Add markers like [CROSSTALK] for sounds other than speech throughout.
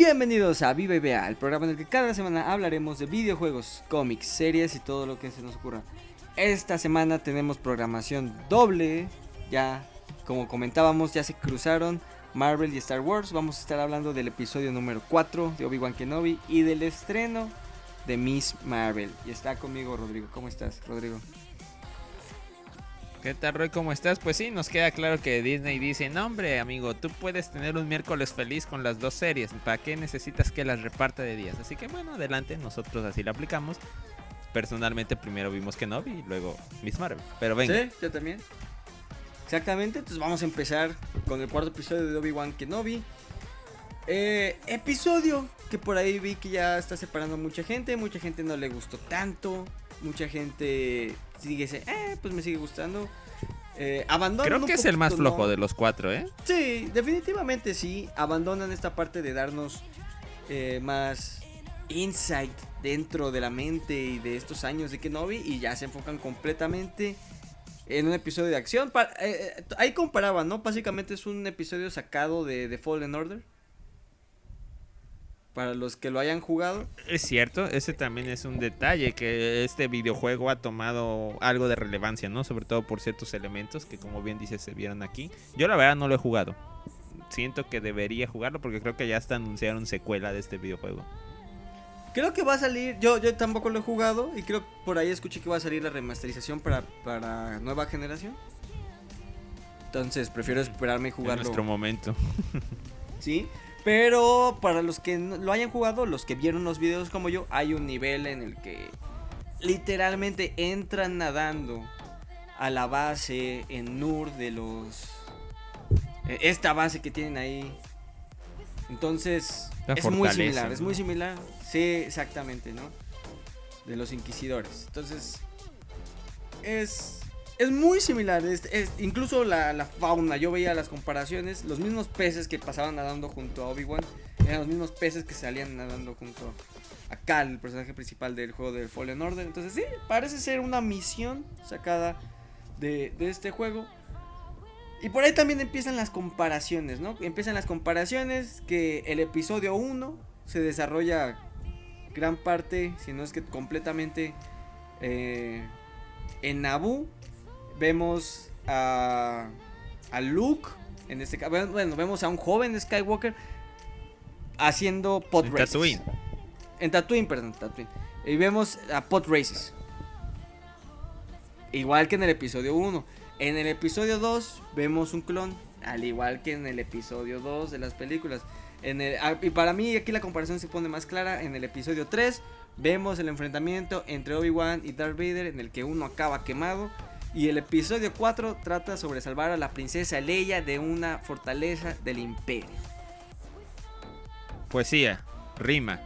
Bienvenidos a Viva y Vea, el programa en el que cada semana hablaremos de videojuegos, cómics, series y todo lo que se nos ocurra. Esta semana tenemos programación doble, ya como comentábamos ya se cruzaron Marvel y Star Wars. Vamos a estar hablando del episodio número 4 de Obi-Wan Kenobi y del estreno de Miss Marvel. Y está conmigo Rodrigo. ¿Cómo estás, Rodrigo? ¿Qué tal, Roy? ¿Cómo estás? Pues sí, nos queda claro que Disney dice, no hombre, amigo, tú puedes tener un miércoles feliz con las dos series. ¿Para qué necesitas que las reparta de días? Así que bueno, adelante, nosotros así lo aplicamos. Personalmente primero vimos Kenobi y luego Miss Marvel. Pero venga. Sí, yo también. Exactamente, entonces vamos a empezar con el cuarto episodio de Obi-Wan Kenobi. Eh, episodio que por ahí vi que ya está separando mucha gente, mucha gente no le gustó tanto, mucha gente sigue ese, eh, pues me sigue gustando. Eh, abandonan Creo que es el más flojo ¿no? de los cuatro, ¿eh? Sí, definitivamente sí. Abandonan esta parte de darnos eh, más insight dentro de la mente y de estos años de Kenobi y ya se enfocan completamente en un episodio de acción. Pa- eh, eh, ahí comparaban, ¿no? Básicamente es un episodio sacado de, de Fallen Order. Para los que lo hayan jugado. Es cierto, ese también es un detalle que este videojuego ha tomado algo de relevancia, ¿no? Sobre todo por ciertos elementos que como bien dices se vieron aquí. Yo la verdad no lo he jugado. Siento que debería jugarlo porque creo que ya hasta anunciaron secuela de este videojuego. Creo que va a salir, yo, yo tampoco lo he jugado y creo por ahí escuché que va a salir la remasterización para, para nueva generación. Entonces prefiero esperarme y En jugarlo. nuestro momento. Sí, pero para los que lo hayan jugado, los que vieron los videos como yo, hay un nivel en el que literalmente entran nadando a la base en Nur de los... eh, Esta base que tienen ahí. Entonces, La es muy similar, es muy similar. Sí, exactamente, ¿no? De los inquisidores. Entonces, es, es muy similar. es- es- incluso la, la fauna, yo veía las comparaciones. Los mismos peces que pasaban nadando junto a Obi-Wan eran los mismos peces que salían nadando junto a Cal, el personaje principal del juego del Fallen Order. Entonces, sí, parece ser una misión sacada de, de este juego. Y por ahí también empiezan las comparaciones, ¿no? Empiezan las comparaciones que el episodio 1 se desarrolla gran parte, si no es que completamente, eh, en Naboo. Vemos a, a Luke, en este caso, bueno, vemos a un joven Skywalker haciendo pod En races. Tatooine. En Tatooine, perdón, Tatooine. Y vemos a pod races. Igual que en el episodio 1. En el episodio 2 vemos un clon, al igual que en el episodio 2 de las películas. En el, ah, y para mí aquí la comparación se pone más clara. En el episodio 3 vemos el enfrentamiento entre Obi-Wan y Darth Vader en el que uno acaba quemado. Y el episodio 4 trata sobre salvar a la princesa Leia de una fortaleza del imperio. Poesía, rima.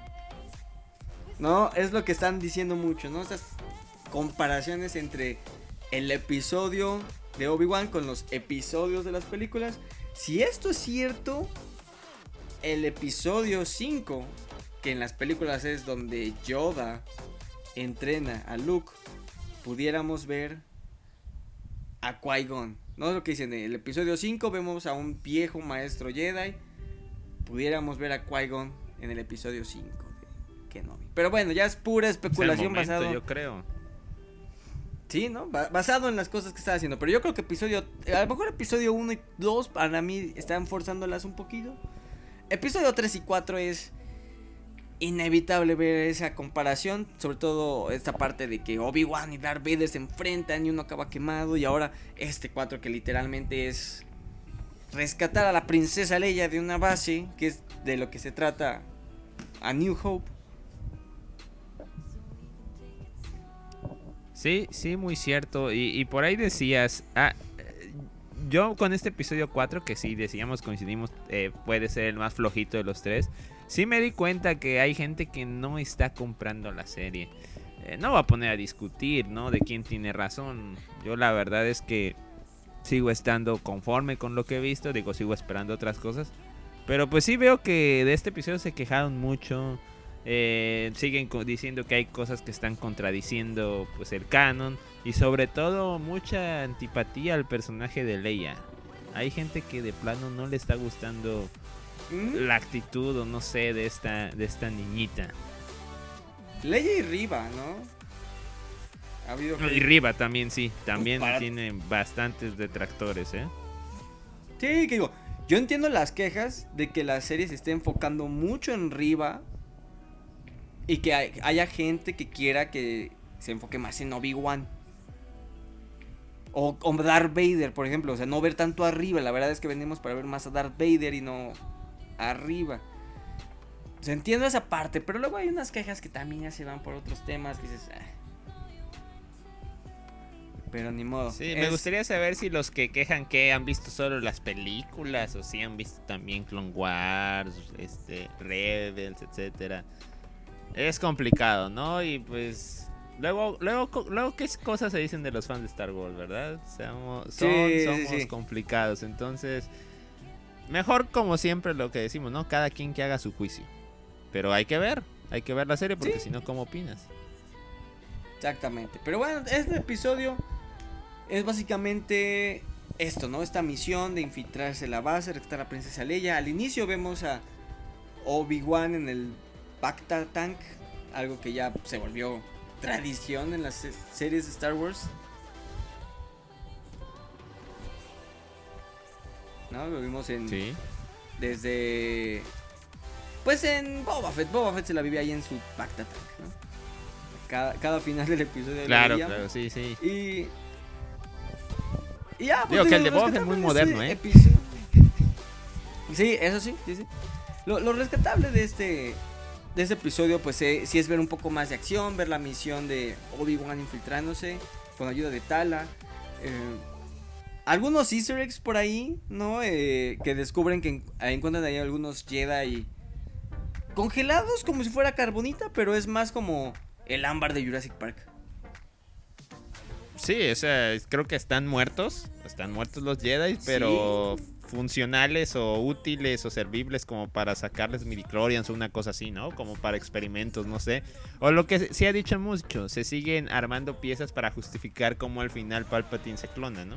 No, es lo que están diciendo mucho, ¿no? Estas comparaciones entre el episodio de Obi-Wan con los episodios de las películas. Si esto es cierto, el episodio 5, que en las películas es donde Yoda entrena a Luke, pudiéramos ver a Qui-Gon. No es lo que dicen, en el episodio 5 vemos a un viejo maestro Jedi. Pudiéramos ver a Qui-Gon en el episodio 5 de Kenobi. Pero bueno, ya es pura Es especulación momento, basado. yo creo. Sí, ¿no? Ba- basado en las cosas que está haciendo. Pero yo creo que episodio. A lo mejor episodio 1 y 2 para mí están forzándolas un poquito. Episodio 3 y 4 es inevitable ver esa comparación. Sobre todo esta parte de que Obi-Wan y Darth Vader se enfrentan y uno acaba quemado. Y ahora este 4 que literalmente es rescatar a la princesa Leia de una base. Que es de lo que se trata a New Hope. Sí, sí, muy cierto. Y, por ahí decías, ah, yo con este episodio 4, que sí decíamos, coincidimos, eh, puede ser el más flojito de los tres, sí me di cuenta que hay gente que no está comprando la serie. Eh, no va a poner a discutir, ¿no? De quién tiene razón. Yo la verdad es que sigo estando conforme con lo que he visto, digo, sigo esperando otras cosas. Pero pues sí veo que de este episodio se quejaron mucho. eh, siguen diciendo que hay cosas que están contradiciendo pues el canon. Y sobre todo mucha antipatía al personaje de Leia. Hay gente que de plano no le está gustando ¿Mm? la actitud o no sé de esta, de esta niñita. Leia y Riva, ¿no? Ha habido Y Riva también, sí, también para- tiene bastantes detractores, ¿eh? Sí, que digo, yo entiendo las quejas de que la serie se esté enfocando mucho en Riva y que hay- haya gente que quiera que se enfoque más en Obi-Wan. O, o Darth Vader, por ejemplo, o sea, no ver tanto arriba. La verdad es que venimos para ver más a Darth Vader y no arriba. O sea, entiendo esa parte, pero luego hay unas quejas que también ya se van por otros temas que dices... "Ah". Pero ni modo. Sí, me gustaría saber si los que quejan que han visto solo las películas o si han visto también Clone Wars, este, Rebels, etcétera. Es complicado, ¿no? Y pues luego, luego, luego qué cosas se dicen de los fans de Star Wars, ¿verdad? Somos, son- Sí, somos sí. complicados, entonces mejor como siempre lo que decimos, ¿no? Cada quien que haga su juicio. Pero hay que ver, hay que ver la serie porque Sí. si no, ¿cómo opinas? Exactamente. Pero bueno, este episodio es básicamente esto, ¿no? Esta misión de infiltrarse en la base, rescatar a la princesa Leia. Al inicio vemos a Obi-Wan en el Bacta Tank, algo que ya se volvió tradición en las se- series de Star Wars. ¿No? Lo vimos en Sí. desde pues en Boba Fett, Boba Fett se la vivía ahí en su Bacta ¿no? Cada, cada final del episodio Claro, veíamos. claro, sí, sí. Y. Y ya, pues, Digo que el de Boba Fett es muy moderno, ¿eh? episodio- Sí, eso sí, sí, sí. Lo, lo rescatable de este. De este episodio, pues eh, sí es ver un poco más de acción, ver la misión de Obi-Wan infiltrándose con ayuda de Tala. eh, algunos easter eggs por ahí, ¿no? Eh, que descubren que en- encuentran ahí algunos Jedi congelados como si fuera carbonita, pero es más como el ámbar de Jurassic Park. Sí, o sea, creo que están muertos. Están muertos los Jedi, pero funcionales o útiles o servibles como para sacarles midichlorians o una cosa así, ¿no? Como para experimentos, no sé. O lo que se- se ha dicho mucho, se siguen armando piezas para justificar cómo al final Palpatine se clona, ¿no?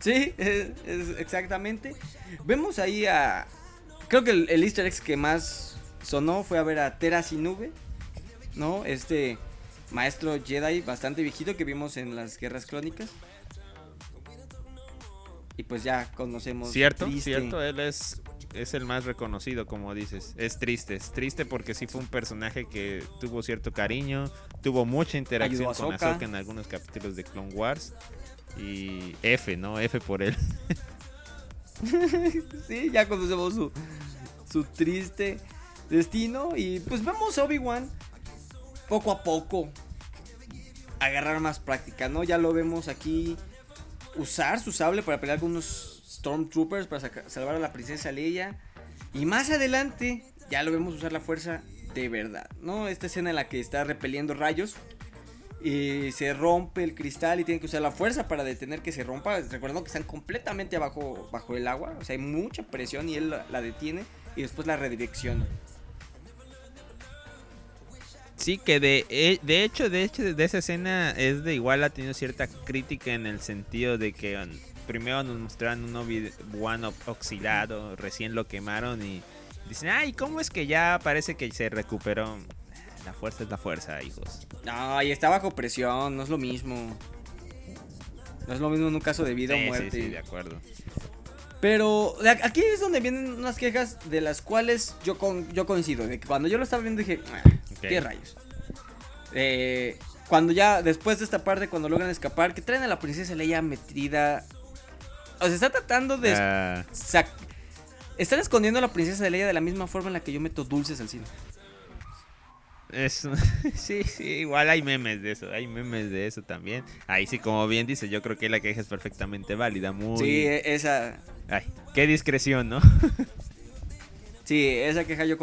Sí, es, es exactamente. Vemos ahí a. Creo que el, el easter egg que más sonó fue a ver a Tera Sinube, ¿no? Este maestro Jedi bastante viejito que vimos en las guerras clónicas. Y pues ya conocemos. Cierto, triste- cierto, él es, es el más reconocido, como dices. Es triste, es triste porque sí fue un personaje que tuvo cierto cariño, tuvo mucha interacción Ayudó con. Ahsoka en algunos capítulos de Clone Wars. Y F, ¿no? F por él. [LAUGHS] sí, ya conocemos su, su triste destino. Y pues vemos a Obi-Wan poco a poco agarrar más práctica, ¿no? Ya lo vemos aquí usar su sable para pelear con unos Stormtroopers para salvar a la princesa Leia. Y más adelante ya lo vemos usar la fuerza de verdad, ¿no? Esta escena en la que está repeliendo rayos. Y se rompe el cristal y tiene que usar la fuerza para detener que se rompa. Recordando que están completamente abajo bajo el agua. O sea, hay mucha presión y él la, detiene y después la redirecciona. Sí, que de, eh, de hecho, de hecho, de esa escena es de igual ha tenido cierta crítica en el sentido de que um, primero nos mostraron un Obi-Wan oxidado, recién lo quemaron y dicen, ay, ¿cómo es que ya parece que se recuperó? La fuerza es la fuerza, hijos. No, y está bajo presión, no es lo mismo. No es lo mismo en un caso de vida Sí, o sí, muerte. sí, de acuerdo. Pero aquí es donde vienen unas quejas de las cuales yo, con, yo coincido. De que cuando yo lo estaba viendo dije, "Ah. ¿qué rayos? Eh, cuando ya, después de esta parte, cuando logran escapar, que traen a la princesa Leia metida. O sea, está tratando de. Ah, Están escondiendo a la princesa Leia de la misma forma en la que yo meto dulces al cine. Es, [LAUGHS] sí, sí, igual hay memes de eso, hay memes de eso también. Ahí sí, como bien dice, yo creo que la queja es perfectamente válida, muy... Sí, e- esa. Ay, qué discreción, ¿no? [LAUGHS] Sí, esa queja yo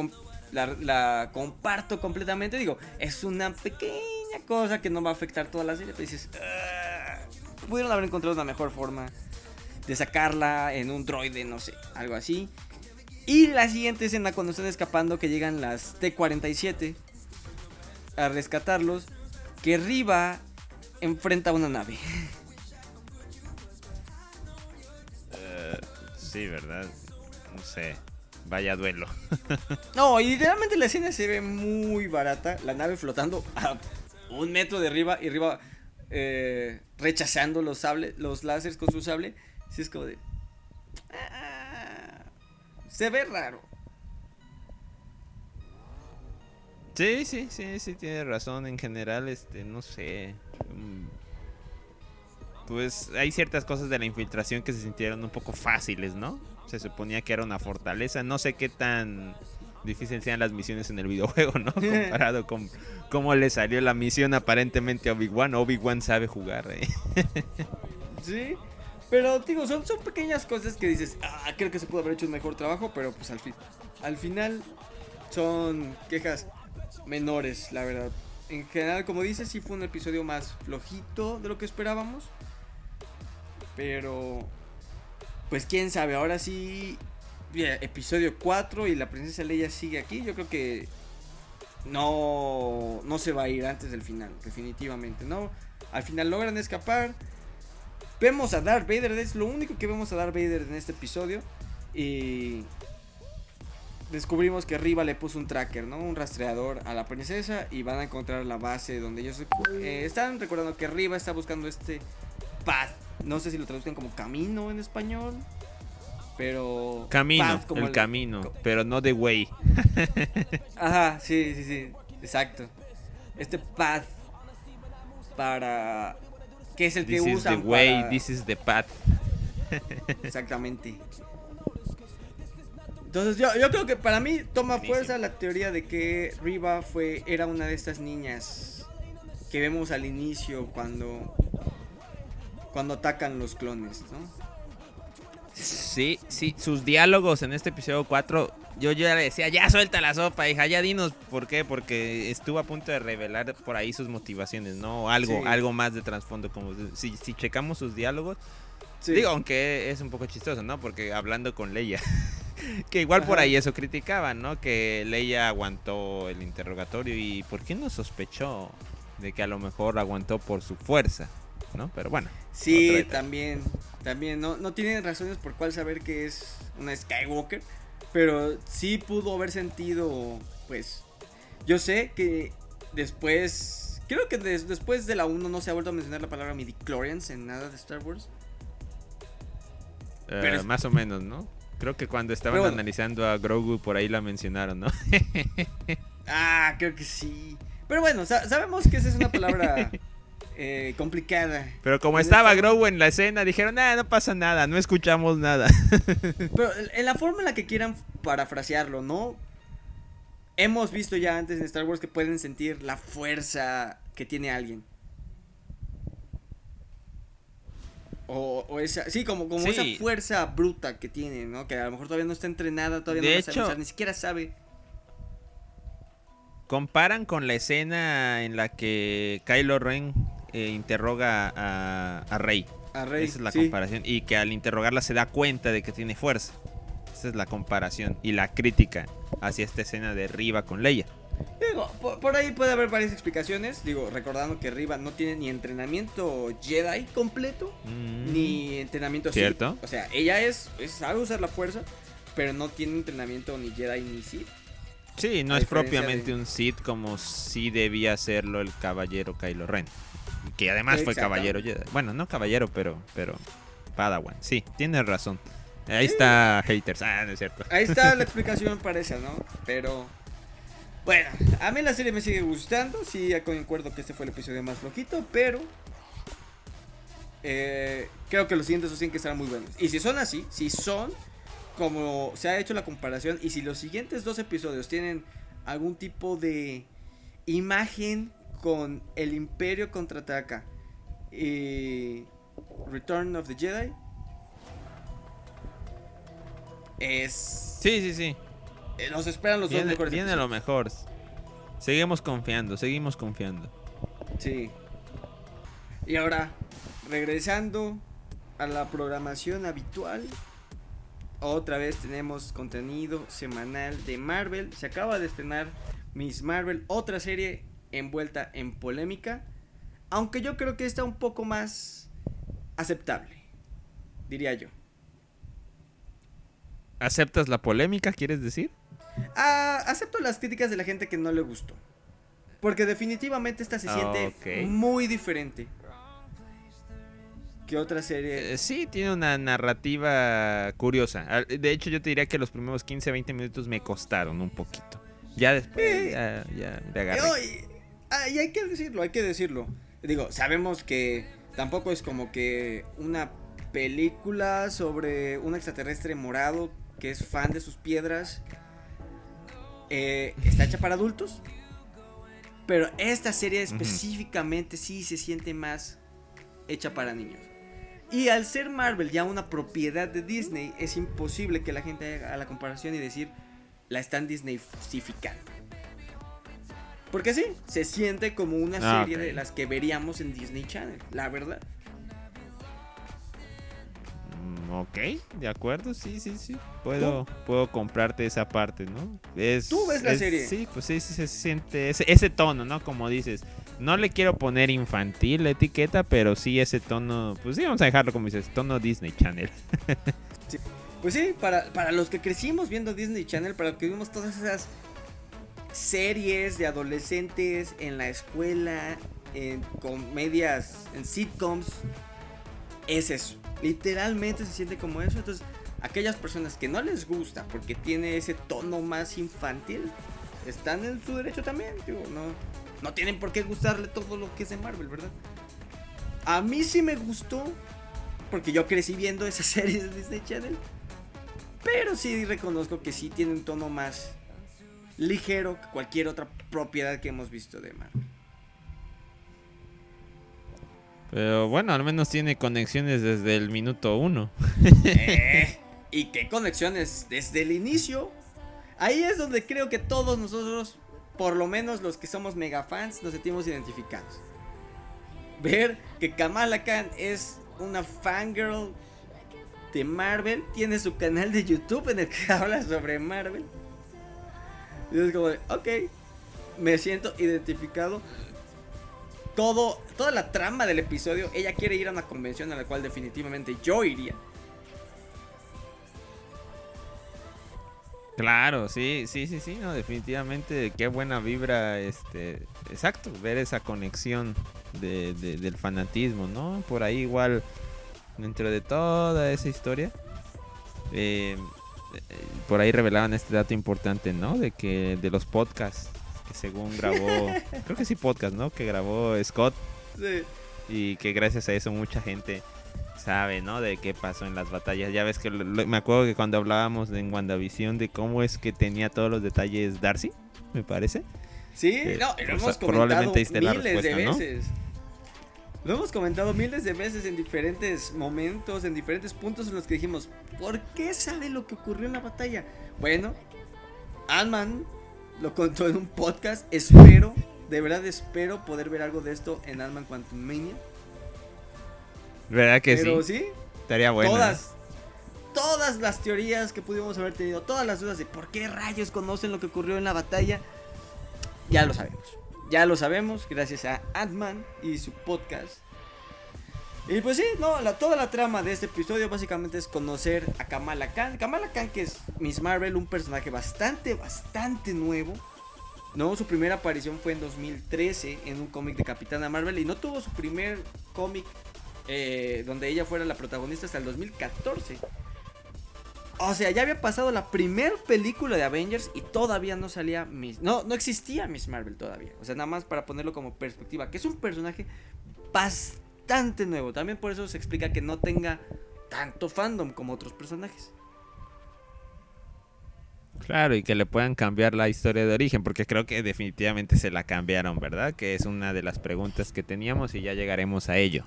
la, la comparto completamente. Digo, es una pequeña cosa que no va a afectar toda la serie. Pero dices, "Ah, pudieron haber encontrado una mejor forma de sacarla en un droide, no sé, algo así. Y la siguiente escena, cuando están escapando, que llegan las T-47 a rescatarlos, que Riva enfrenta a una nave. Eh, sí, ¿verdad? no sé, vaya duelo. [LAUGHS] no, y literalmente la escena se ve muy barata, la nave flotando a un metro de arriba y arriba eh, rechazando los sables, los láseres con su sable. Sí es como de... Ah, se ve raro. Sí, sí, sí, sí, tiene razón. En general, este, no sé. Mm, pues hay ciertas cosas de la infiltración que se sintieron un poco fáciles, ¿no? Se suponía que era una fortaleza. No sé qué tan difícil sean las misiones en el videojuego, ¿no? [LAUGHS] Comparado con cómo le salió la misión aparentemente a Obi-Wan. Obi-Wan sabe jugar, ¿eh? [LAUGHS] sí. Pero digo, son, son pequeñas cosas que dices, ah, creo que se pudo haber hecho un mejor trabajo, pero pues al fin, al final son quejas menores, la verdad. En general, como dices, sí fue un episodio más flojito de lo que esperábamos. Pero, pues quién sabe, ahora sí, episodio 4 y la princesa Leia sigue aquí. Yo creo que no, no se va a ir antes del final, definitivamente, ¿no? Al final logran escapar. Vemos a Darth Vader, es lo único que vemos a Darth Vader en este episodio. Y descubrimos que Riva le puso un tracker, ¿no? Un rastreador a la princesa y van a encontrar la base donde ellos eh, están recordando que Riva está buscando este path. No sé si lo traducen como camino en español. Pero. Camino, como el, camino, pero no de way. [LAUGHS] Ajá, sí, sí, sí. Exacto. Este path para. ¿Qué es el que usan? This is the way, this is the path. Exactamente. [LAUGHS] Entonces yo, yo creo que para mí toma fuerza la teoría de que Riva fue, era una de estas niñas que vemos al inicio cuando, cuando atacan los clones, ¿no? Sí, sí, sus diálogos en este episodio 4, yo ya le decía, ya suelta la sopa, hija, ya dinos por qué, porque estuvo a punto de revelar por ahí sus motivaciones, ¿no? Algo, algo más de trasfondo, como si, si checamos sus diálogos, digo, aunque es un poco chistoso, ¿no? Porque hablando con Leia. [LAUGHS] [LAUGHS] que igual por ahí eso criticaban, ¿no? Que Leia aguantó el interrogatorio y ¿por qué no sospechó de que a lo mejor aguantó por su fuerza? ¿No? Pero bueno. Sí, también, también, no, no tienen razones por cuál saber que es una Skywalker, pero sí pudo haber sentido, pues, yo sé que después, creo que después de la 1 no se ha vuelto a mencionar la palabra midichlorians en nada de Star Wars. Eh, más o menos, ¿no? Creo que cuando estaban analizando a Grogu por ahí la mencionaron, ¿no? [LAUGHS] ah, creo que sí. Pero bueno, sabemos que esa es una palabra [LAUGHS] eh, complicada. Pero como estaba Grogu en la escena, dijeron, nada, no pasa nada, no escuchamos nada. [LAUGHS] Pero en la forma en la que quieran parafrasearlo, ¿no? Hemos visto ya antes en Star Wars que pueden sentir la fuerza que tiene alguien. O, esa, sí, como, como esa fuerza bruta que tiene, ¿no? Que a lo mejor todavía no está entrenada, todavía no hecho, sabe ni siquiera sabe. Comparan con la escena en la que Kylo Ren eh, interroga a, Rey. A Rey. Esa es la comparación. Y que al interrogarla se da cuenta de que tiene fuerza. Esa es la comparación y la crítica hacia esta escena de Riva con Leia. Digo, por, ahí puede haber varias explicaciones. Digo, recordando que Riva no tiene ni entrenamiento Jedi completo, mm. ni entrenamiento ¿Cierto? O sea, ella es, sabe usar la fuerza, pero no tiene entrenamiento ni Jedi ni Sith. Sí, no es propiamente un Sith como si debía serlo el caballero Kylo Ren. Que además fue caballero Jedi. Bueno, no caballero, pero, pero Padawan. Sí, tienes razón. Ahí está haters. Ah, no es cierto. Ahí está la [LAUGHS] explicación para esa, ¿no? Pero bueno, a mí la serie me sigue gustando. Sí, ya concuerdo que este fue el episodio más flojito, pero. Eh, creo que los siguientes dos tienen que estar muy buenos. Y si son así, si son como se ha hecho la comparación, y si los siguientes dos episodios tienen algún tipo de imagen con el Imperio contraataca y Return of the Jedi, es. Sí, sí, sí. Eh, nos esperan los dos mejores. Viene lo mejor. Seguimos confiando, seguimos confiando. Sí. Y ahora, regresando a la programación habitual. Otra vez tenemos contenido semanal de Marvel. Se acaba de estrenar Miss Marvel, otra serie envuelta en polémica. Aunque yo creo que está un poco más aceptable, diría yo. ¿Aceptas la polémica, quieres decir? Ah, acepto las críticas de la gente que no le gustó. Porque definitivamente esta se siente Ok. muy diferente. Que otra serie. Eh, sí, tiene una narrativa curiosa. Al- De hecho, yo te diría que los primeros 15, 20 minutos me costaron un poquito. Ya después, Eh. ya, ya le agarré. Ay, hay que decirlo, hay que decirlo. Digo, sabemos que tampoco es como que una película sobre un extraterrestre morado que es fan de sus piedras. Eh, está hecha para adultos. Pero esta serie específicamente sí se siente más hecha para niños. Y al ser Marvel ya una propiedad de Disney, es imposible que la gente haga la comparación y decir la están Disneyfificando. Porque sí, se siente como una Ah, serie de las que veríamos en Disney Channel, la verdad. Ok, de acuerdo, sí, sí, sí. Puedo, puedo comprarte esa parte, ¿no? Es, Tú ves la es- serie. Sí, pues sí, sí se siente ese, ese tono, ¿no? Como dices. No le quiero poner infantil la etiqueta, pero sí ese tono, pues sí, vamos a dejarlo como dices, tono Disney Channel. [LAUGHS] Pues sí, para, para los que crecimos viendo Disney Channel, para los que vimos todas esas series de adolescentes en la escuela, en comedias, en sitcoms, es eso. Literalmente se siente como eso. Entonces, aquellas personas que no les gusta porque tiene ese tono más infantil, están en su derecho también. No, no tienen por qué gustarle todo lo que es de Marvel, ¿verdad? A mí sí me gustó porque yo crecí viendo esas [LAUGHS] series de Disney Channel. Pero sí reconozco que sí tiene un tono más ligero que cualquier otra propiedad que hemos visto de Marvel. Pero bueno, al menos tiene conexiones desde el minuto uno. Eh, ¿Y qué conexiones desde el inicio? Ahí es donde creo que todos nosotros, por lo menos los que somos mega fans, nos sentimos identificados. Ver que Kamala Khan es una fangirl de Marvel, tiene su canal de YouTube en el que [LAUGHS] habla sobre Marvel. Y es como ok, me siento identificado. Todo, toda la trama del episodio, ella quiere ir a una convención a la cual definitivamente yo iría. Claro, sí, sí, sí, sí, no, definitivamente, qué buena vibra, este, exacto, ver esa conexión de, de- del fanatismo, ¿no? Por ahí igual, dentro de toda esa historia, eh, eh, por ahí revelaban este dato importante, ¿no? De que de los podcasts que según grabó, creo que sí podcast, ¿no? Que grabó Scott Sí. y que gracias a eso mucha gente sabe, ¿no? De qué pasó en las batallas. Ya ves que lo- me acuerdo que cuando hablábamos en WandaVision de cómo es que tenía todos los detalles Darcy, me parece. Sí, no, lo hemos comentado la miles de veces. Lo hemos comentado miles de veces en diferentes momentos, en diferentes puntos en los que dijimos, ¿por qué sabe lo que ocurrió en la batalla? Bueno, Ant-Man lo contó en un podcast, espero, de verdad espero poder ver algo de esto en Ant-Man Quantum Mania. ¿Verdad que Pero sí? sí, Estaría bueno. todas, todas las teorías que pudimos haber tenido, todas las dudas de por qué rayos conocen lo que ocurrió en la batalla, ya lo sabemos. Ya lo sabemos gracias a Ant-Man y su podcast. Y pues sí, no, toda la trama de este episodio básicamente es conocer a Kamala Khan. Kamala Khan que es Miss Marvel, un personaje bastante, bastante nuevo. No, su primera aparición fue en 2013 en un cómic de Capitana Marvel y no tuvo su primer cómic eh, donde ella fuera la protagonista hasta el 2014. O sea, ya había pasado la primer película de Avengers y todavía no salía Miss... No, no existía Miss Marvel todavía. O sea, nada más para ponerlo como perspectiva. Que es un personaje bastante nuevo. También por eso se explica que no tenga tanto fandom como otros personajes. Claro, y que le puedan cambiar la historia de origen, porque creo que definitivamente se la cambiaron, ¿verdad? Que es una de las preguntas que teníamos y ya llegaremos a ello.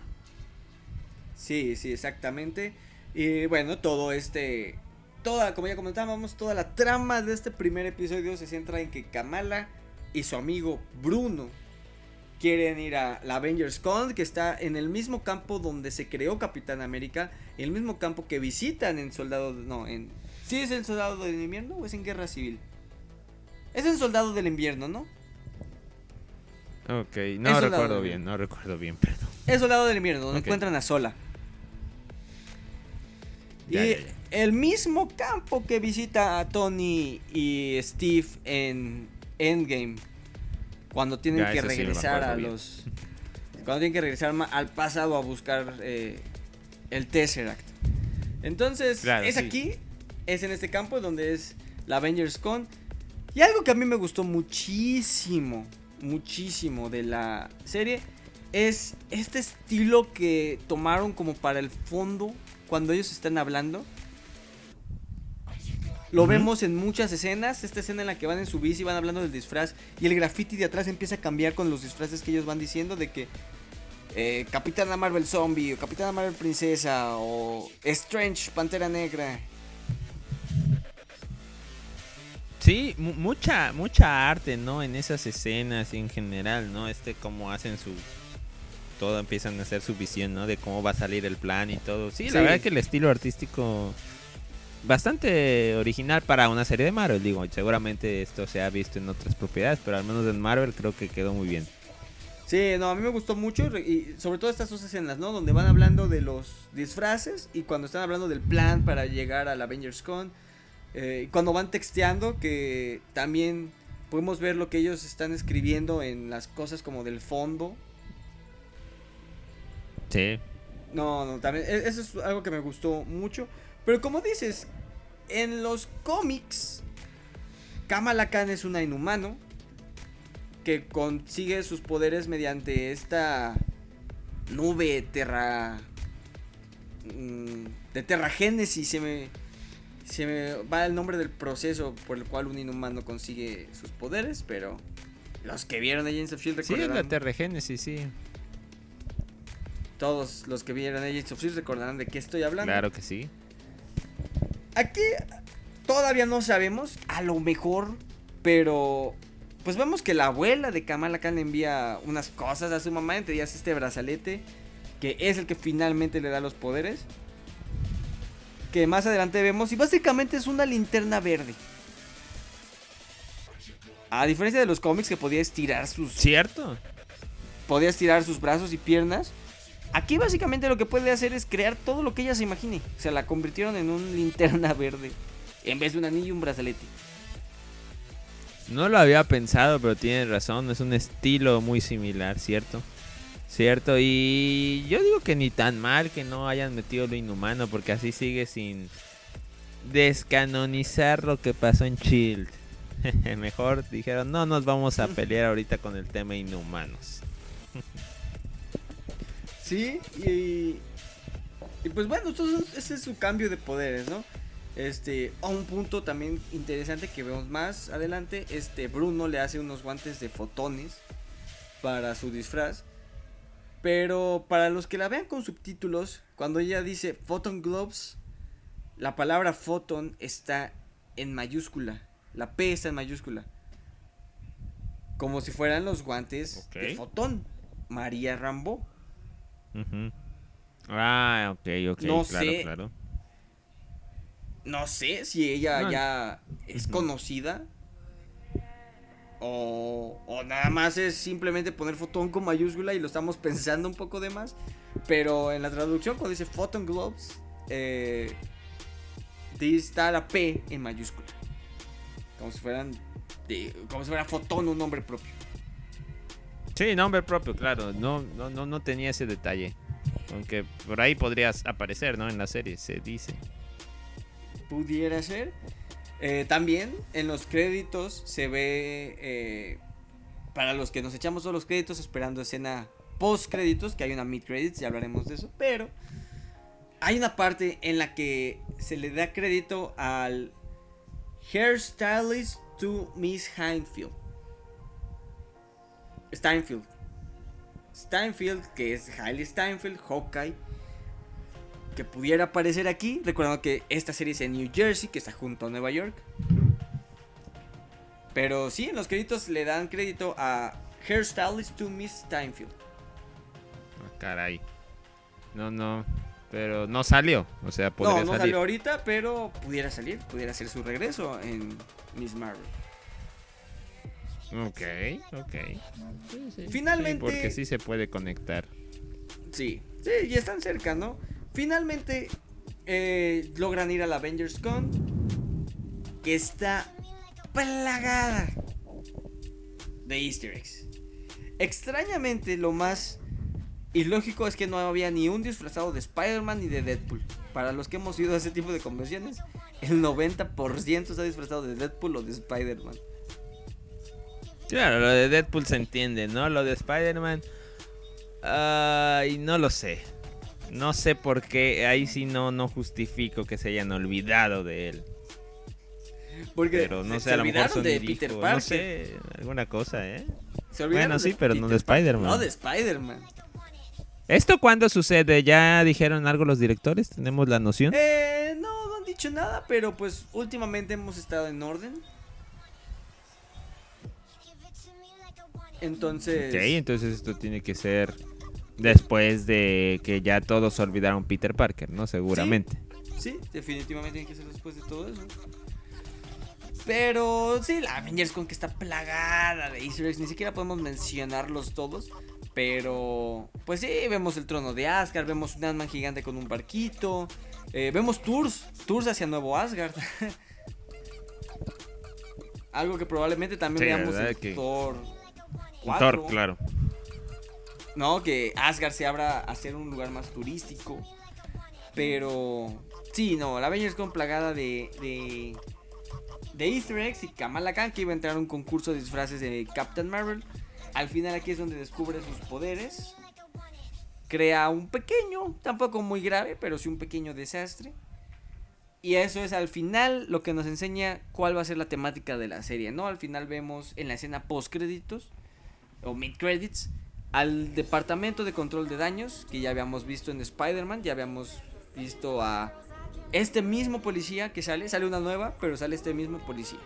Sí, sí, exactamente. Y bueno, todo este. Toda, como ya comentábamos, toda la trama de este primer episodio se centra en que Kamala y su amigo Bruno quieren ir a la Avengers Con, que está en el mismo campo donde se creó Capitán América, el mismo campo que visitan en Soldado. No, en. ¿Sí es el Soldado del Invierno o es en Guerra Civil? Es en Soldado del Invierno, ¿no? Ok, no recuerdo bien, no recuerdo bien, perdón. Es Soldado del Invierno, donde encuentran a Sola. Ya, y ya, ya. el mismo campo que visita a Tony y Steve en Endgame. Cuando tienen Ya, que sí regresar a bien. los. Cuando tienen que regresar al pasado a buscar eh, el Tesseract. Entonces, Claro, es sí. aquí, es en este campo donde es la Avengers Con. Y algo que a mí me gustó muchísimo, muchísimo de la serie es este estilo que tomaron como para el fondo cuando ellos están hablando. Lo vemos en muchas escenas, esta escena en la que van en su bici y van hablando del disfraz y el graffiti de atrás empieza a cambiar con los disfraces que ellos van diciendo de que eh, Capitana Marvel Zombie o Capitana Marvel Princesa o Strange Pantera Negra. Sí, mu- mucha, mucha arte, ¿no? En esas escenas en general, ¿no? Este, cómo hacen su... Todo empiezan a hacer su visión, ¿no? De cómo va a salir el plan y todo. Sí, Sí. la verdad es que el estilo artístico... Bastante original para una serie de Marvel, digo. Seguramente esto se ha visto en otras propiedades, pero al menos en Marvel creo que quedó muy bien. Sí, no, a mí me gustó mucho y sobre todo estas dos escenas, ¿no? Donde van hablando de los disfraces y cuando están hablando del plan para llegar al Avengers Con. eh, cuando van texteando, que también podemos ver lo que ellos están escribiendo en las cosas como del fondo. Sí. No, no, también, e- eso es algo que me gustó mucho. Pero como dices, en los cómics, Kamala Khan es una inhumano que consigue sus poderes mediante esta nube terra. mm, de terragénesis. Se me, se me va el nombre del proceso por el cual un inhumano consigue sus poderes, pero los que vieron Agents of Shield Sí, la recordarán. Terregénesis, sí. Todos los que vieron Agents of Shield recordarán de qué estoy hablando. Claro que sí. Aquí todavía no sabemos, a lo mejor, pero pues vemos que la abuela de Kamala Khan le envía unas cosas a su mamá, entre ellas este brazalete, que es el que finalmente le da los poderes. Que más adelante vemos, y básicamente es una linterna verde. A diferencia de los cómics que podía estirar sus ¿Cierto? podía estirar sus brazos y piernas. Aquí básicamente lo que puede hacer es crear todo lo que ella se imagine. O sea, la convirtieron en un linterna [LAUGHS] verde. En vez de un anillo y un brazalete. No lo había pensado, pero tienes razón, es un estilo muy similar, ¿cierto? Cierto, y yo digo que ni tan mal que no hayan metido lo inhumano, porque así sigue sin descanonizar lo que pasó en Shield. [LAUGHS] Mejor dijeron, no nos vamos a pelear ahorita con el tema inhumanos. [LAUGHS] Sí, y. Y pues bueno, entonces ese es su cambio de poderes, ¿no? Este, a un punto también interesante que vemos más adelante, este Bruno le hace unos guantes de fotones para su disfraz. Pero para los que la vean con subtítulos, cuando ella dice Photon Gloves, la palabra photon está en mayúscula. La P está en mayúscula. Como si fueran los guantes de fotón. María Rambo. Ujú. Ah, ok, ok, No claro, sé. claro. No sé si ella No. ya es conocida. O, o nada más es simplemente poner fotón con mayúscula y lo estamos pensando un poco de más. Pero en la traducción, cuando dice Photon Globes, eh, está la P en mayúscula. Como si fueran. de- como si fuera fotón un nombre propio. Sí, nombre propio, claro. No, no, no, no tenía ese detalle. Aunque por ahí podrías aparecer, ¿no? En la serie, se dice. pudiera ser. Eh, también en los créditos se ve, eh, para los que nos echamos todos los créditos esperando escena post créditos, que hay una mid credits, ya hablaremos de eso, pero hay una parte en la que se le da crédito al hairstylist to Miss Heinfield. Steinfield. Steinfield, que es Hailey Steinfeld, Hawkeye, que pudiera aparecer aquí, recordando que esta serie es en New Jersey, que está junto a Nueva York. Pero sí, en los créditos le dan crédito a Hairstylist to Miss Steinfield. Ah, caray. No, no. Pero no salió. O sea, podría No, no salir. salió ahorita, pero pudiera salir, pudiera ser su regreso en Miss Marvel. Ok, ok. Sí, sí. Finalmente- Sí, porque sí se puede conectar. Sí, sí, y están cerca, ¿no? Finalmente, eh, logran ir a la Avengers Con, que está plagada de easter eggs. Extrañamente, lo más ilógico es que no había ni un disfrazado de Spider-Man ni de Deadpool. Para los que hemos ido a ese tipo de convenciones, el 90% está disfrazado de Deadpool o de Spider-Man. Claro, lo de Deadpool se entiende, ¿no? Lo de Spider-Man. Ay, no lo sé. No sé por qué. Ahí sí no, no justifico que se hayan olvidado de él. Porque Pero no se- sé, se a lo mejor olvidaron Sony de Peter no Parker. sé, alguna cosa, ¿eh? Se olvidaron Bueno, sí, pero no de. Spider-Man. No de Spider-Man. ¿Esto cuándo sucede? ¿Ya dijeron algo los directores? ¿Tenemos la noción? Eh, no, no han dicho nada, pero pues últimamente hemos estado en orden. Entonces, Ok, entonces esto tiene que ser después de que ya todos olvidaron Peter Parker, ¿no? Seguramente. sí, definitivamente tiene que ser después de todo eso. Pero sí, la Avengers con que está plagada de Easter eggs, ni siquiera podemos mencionarlos todos. Pero, pues sí, vemos el trono de Asgard, vemos un Ant-Man gigante con un barquito, eh, vemos tours, tours hacia Nuevo Asgard. [LAUGHS] Algo que probablemente también Sí, veamos en Que- Thor 4. Thor, claro. No, que Asgard se abra a ser un lugar más turístico. Pero sí, no, la Avengers con plagada de, de, de Easter eggs y Kamala Khan que iba a entrar a un concurso de disfraces de Captain Marvel. Al final aquí es donde descubre sus poderes. Crea un pequeño, tampoco muy grave, pero sí un pequeño desastre. Y eso es al final lo que nos enseña cuál va a ser la temática de la serie, ¿no? Al final vemos en la escena post créditos o mid credits al departamento de control de daños que ya habíamos visto en Spider-Man, ya habíamos visto a este mismo policía que sale, sale una nueva, pero sale este mismo policía.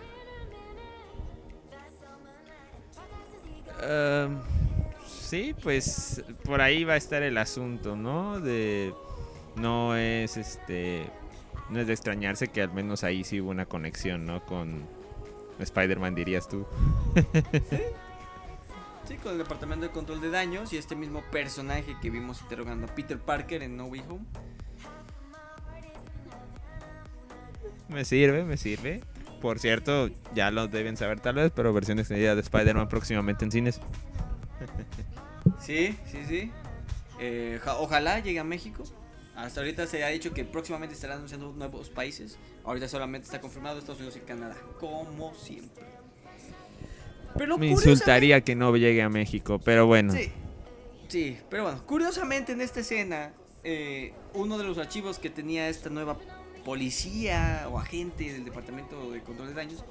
Ehm, sí, pues por ahí va a estar el asunto, ¿no? De no es este no es de extrañarse que al menos ahí sí hubo una conexión, ¿no? Con Spider-Man dirías tú. Sí, [LAUGHS] con el departamento de control de daños y este mismo personaje que vimos interrogando a Peter Parker en No Way Home. Me sirve, me sirve. Por cierto, ya lo deben saber tal vez, pero versión extendida de Spider-Man próximamente en cines. Sí, sí, sí. Eh, ja- ojalá llegue a México. Hasta ahorita se ha dicho que próximamente estarán anunciando nuevos países. Ahorita solamente está confirmado Estados Unidos y Canadá, como siempre. Pero Me insultaría que no llegue a México, pero bueno. Sí, sí, pero bueno, curiosamente en esta escena, eh, uno de los archivos que tenía esta nueva policía o agente del Departamento de Control de Daños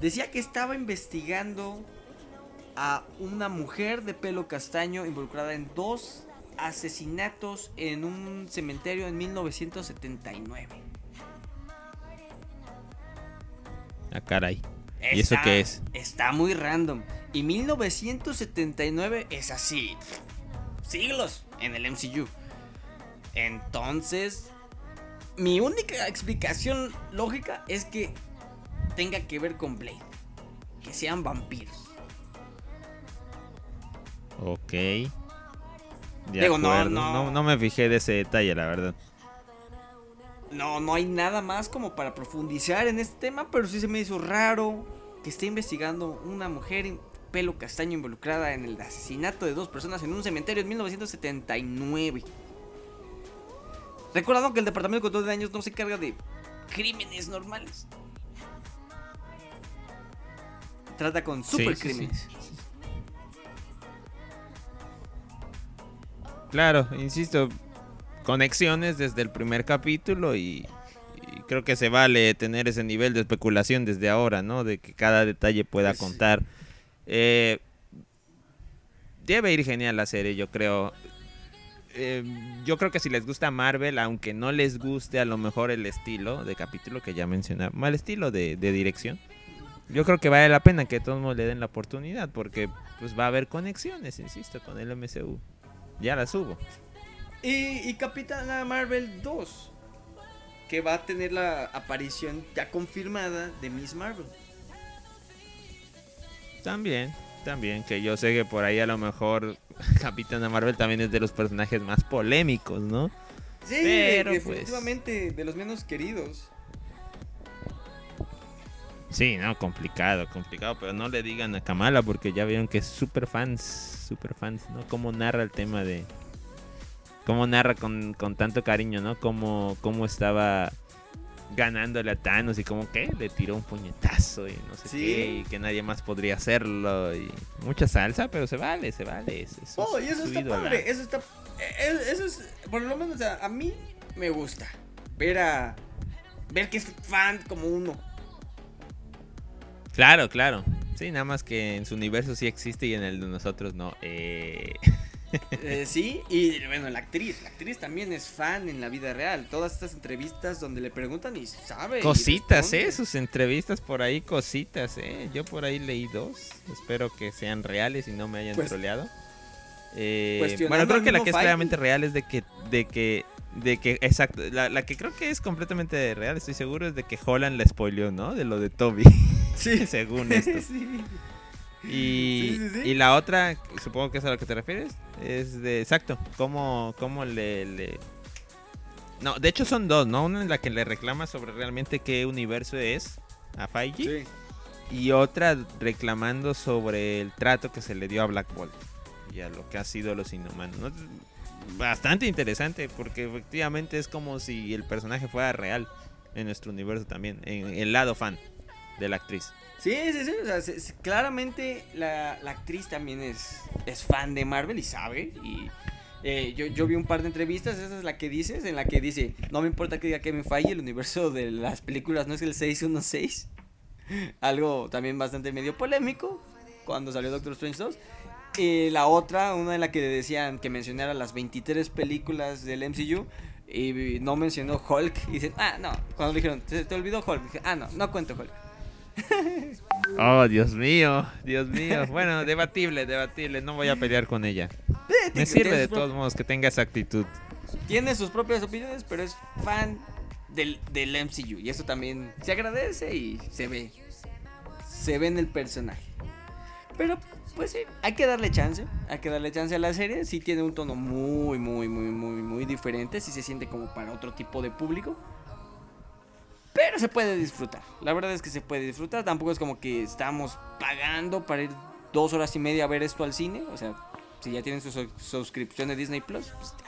decía que estaba investigando a una mujer de pelo castaño involucrada en dos asesinatos en un cementerio en 1979. Ah, caray. ¿Y eso qué es? Está muy random. Y 1979 es así. Siglos en el MCU. Entonces, mi única explicación lógica es que tenga que ver con Blade. Que sean vampiros. Ok. De Digo, no, no, no me fijé de ese detalle, la verdad. No, no hay nada más como para profundizar en este tema, pero sí se me hizo raro que esté investigando una mujer en pelo castaño involucrada en el asesinato de dos personas en un cementerio en 1979. Recordando que el Departamento de Control de Daños no se encarga de crímenes normales. Trata con Sí, sí, supercrímenes. Claro, insisto, conexiones desde el primer capítulo y, y creo que se vale tener ese nivel de especulación desde ahora, ¿no? De que cada detalle pueda Pues contar. Eh, debe ir genial la serie, yo creo. Eh, yo creo que si les gusta Marvel, aunque no les guste a lo mejor el estilo de capítulo que ya mencionaba, mal estilo de, de dirección, yo creo que vale la pena que todos le den la oportunidad porque pues va a haber conexiones, insisto, con el MCU. Ya las hubo. Y, y Capitana Marvel 2. Que va a tener la aparición ya confirmada de Miss Marvel. También, también, que yo sé que por ahí a lo mejor [LAUGHS] Capitana Marvel también es de los personajes más polémicos, ¿no? Sí, Pero, pues, definitivamente de los menos queridos. Sí, no, complicado, complicado, pero no le digan a Kamala porque ya vieron que es super fans, super fans, ¿no? Cómo narra el tema de... Cómo narra con, con tanto cariño, ¿no? Cómo, cómo estaba ganándole a Thanos y como que le tiró un puñetazo y no sé Sí. qué, y que nadie más podría hacerlo y mucha salsa, pero se vale, se vale. Oh, y eso está padre, eso está... eh, Eso es, por lo menos a, a mí me gusta. Ver a... Ver que es fan como uno. Claro, claro. Sí, nada más que en su universo sí existe y en el de nosotros no. Eh... Eh, sí, y bueno, la actriz, la actriz también es fan en la vida real. Todas estas entrevistas donde le preguntan y sabe. Cositas. ¿eh? Sus entrevistas por ahí, cositas, ¿eh? Yo por ahí leí dos. Espero que sean reales y no me hayan Pues- troleado. Eh, bueno, creo que la que es claramente real es de que, de que, de que, exacto, la, la que creo que es completamente real, estoy seguro, es de que Holland la spoileó, ¿no? De lo de Toby, Sí. [LAUGHS] según esto. [LAUGHS] sí. Y, Sí, sí, sí. y la otra, supongo que es a lo que te refieres, es de, exacto, cómo, cómo le, le... No, de hecho son dos, ¿no? Una en la que le reclama sobre realmente qué universo es a Feige Sí. y otra reclamando sobre el trato que se le dio a Black Bolt y a lo que ha sido los inhumanos. ¿no? Bastante interesante porque efectivamente es como si el personaje fuera real en nuestro universo también, en el lado fan de la actriz. Sí, sí, sí. O sea, se- se- claramente la, la actriz también es, es fan de Marvel y sabe. Y eh, yo, yo vi un par de entrevistas, esa es la que dices, en la que dice, no me importa que diga Kevin Feige, el universo de las películas no es el 616. [LAUGHS] Algo también bastante medio polémico cuando salió Doctor Strange 2. Y la otra, una en la que decían que mencionara las 23 películas del MCU. Y no mencionó Hulk. Y dicen, ah, no. Cuando le dijeron, ¿te, te olvidó Hulk? Dije, ah, no, no cuento Hulk. [LAUGHS] Oh, Dios mío, Dios mío. Bueno, debatible, debatible. No voy a pelear con ella. Me tiene sirve de todos modos que tenga esa actitud. Tiene sus propias opiniones, pero es fan del, del MCU. Y eso también se agradece y se ve. Se ve en el personaje. Pero, pues sí, hay que darle chance. Hay que darle chance a la serie. Sí tiene un tono muy, muy, muy, muy, muy diferente. Sí se siente como para otro tipo de público. Pero se puede disfrutar. La verdad es que se puede disfrutar. Tampoco es como que estamos pagando para ir dos horas y media a ver esto al cine. O sea, si ya tienen su su- suscripción de Disney Plus, pues ya.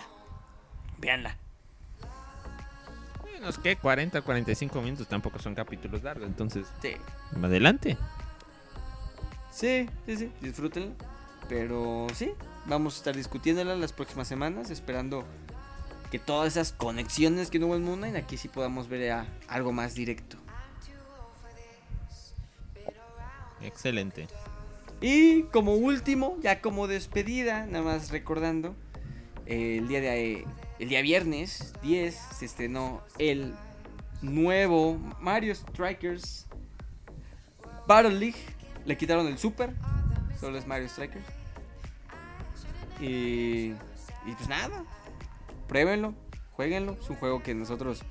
Véanla. Unos que 40, 45 minutos tampoco son capítulos largos. Entonces, Sí. adelante. Sí, sí, sí, disfrútenla. Pero sí, vamos a estar discutiéndola las próximas semanas, esperando que todas esas conexiones que no hubo en Moon Knight, aquí sí podamos ver a- algo más directo. Excelente. Y como último, ya como despedida, nada más recordando, eh, el día de el día viernes 10 se estrenó el nuevo Mario Strikers Battle League. Le quitaron el Super, solo es Mario Strikers. Y, y pues nada, pruébenlo, jueguenlo. Es un juego que nosotros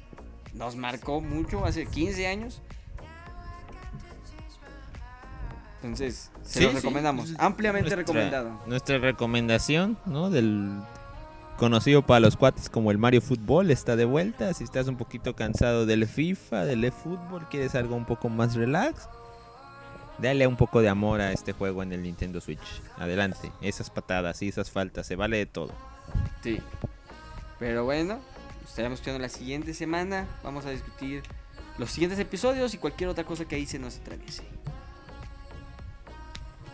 nos marcó mucho hace 15 años. Entonces, se Sí, los recomendamos. Ampliamente Nuestra- recomendado. Nuestra recomendación, ¿no? Del conocido para los cuates como el Mario Fútbol está de vuelta. Si estás un poquito cansado del FIFA, del eFootball, quieres algo un poco más relax, dale un poco de amor a este juego en el Nintendo Switch. Adelante, esas patadas y esas faltas, se vale de todo. Sí. Pero bueno, estaremos escuchando la siguiente semana. Vamos a discutir los siguientes episodios y cualquier otra cosa que ahí se nos atraviese.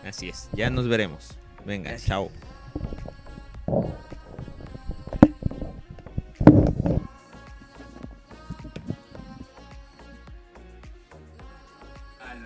Así es, ya nos veremos. Venga, chao.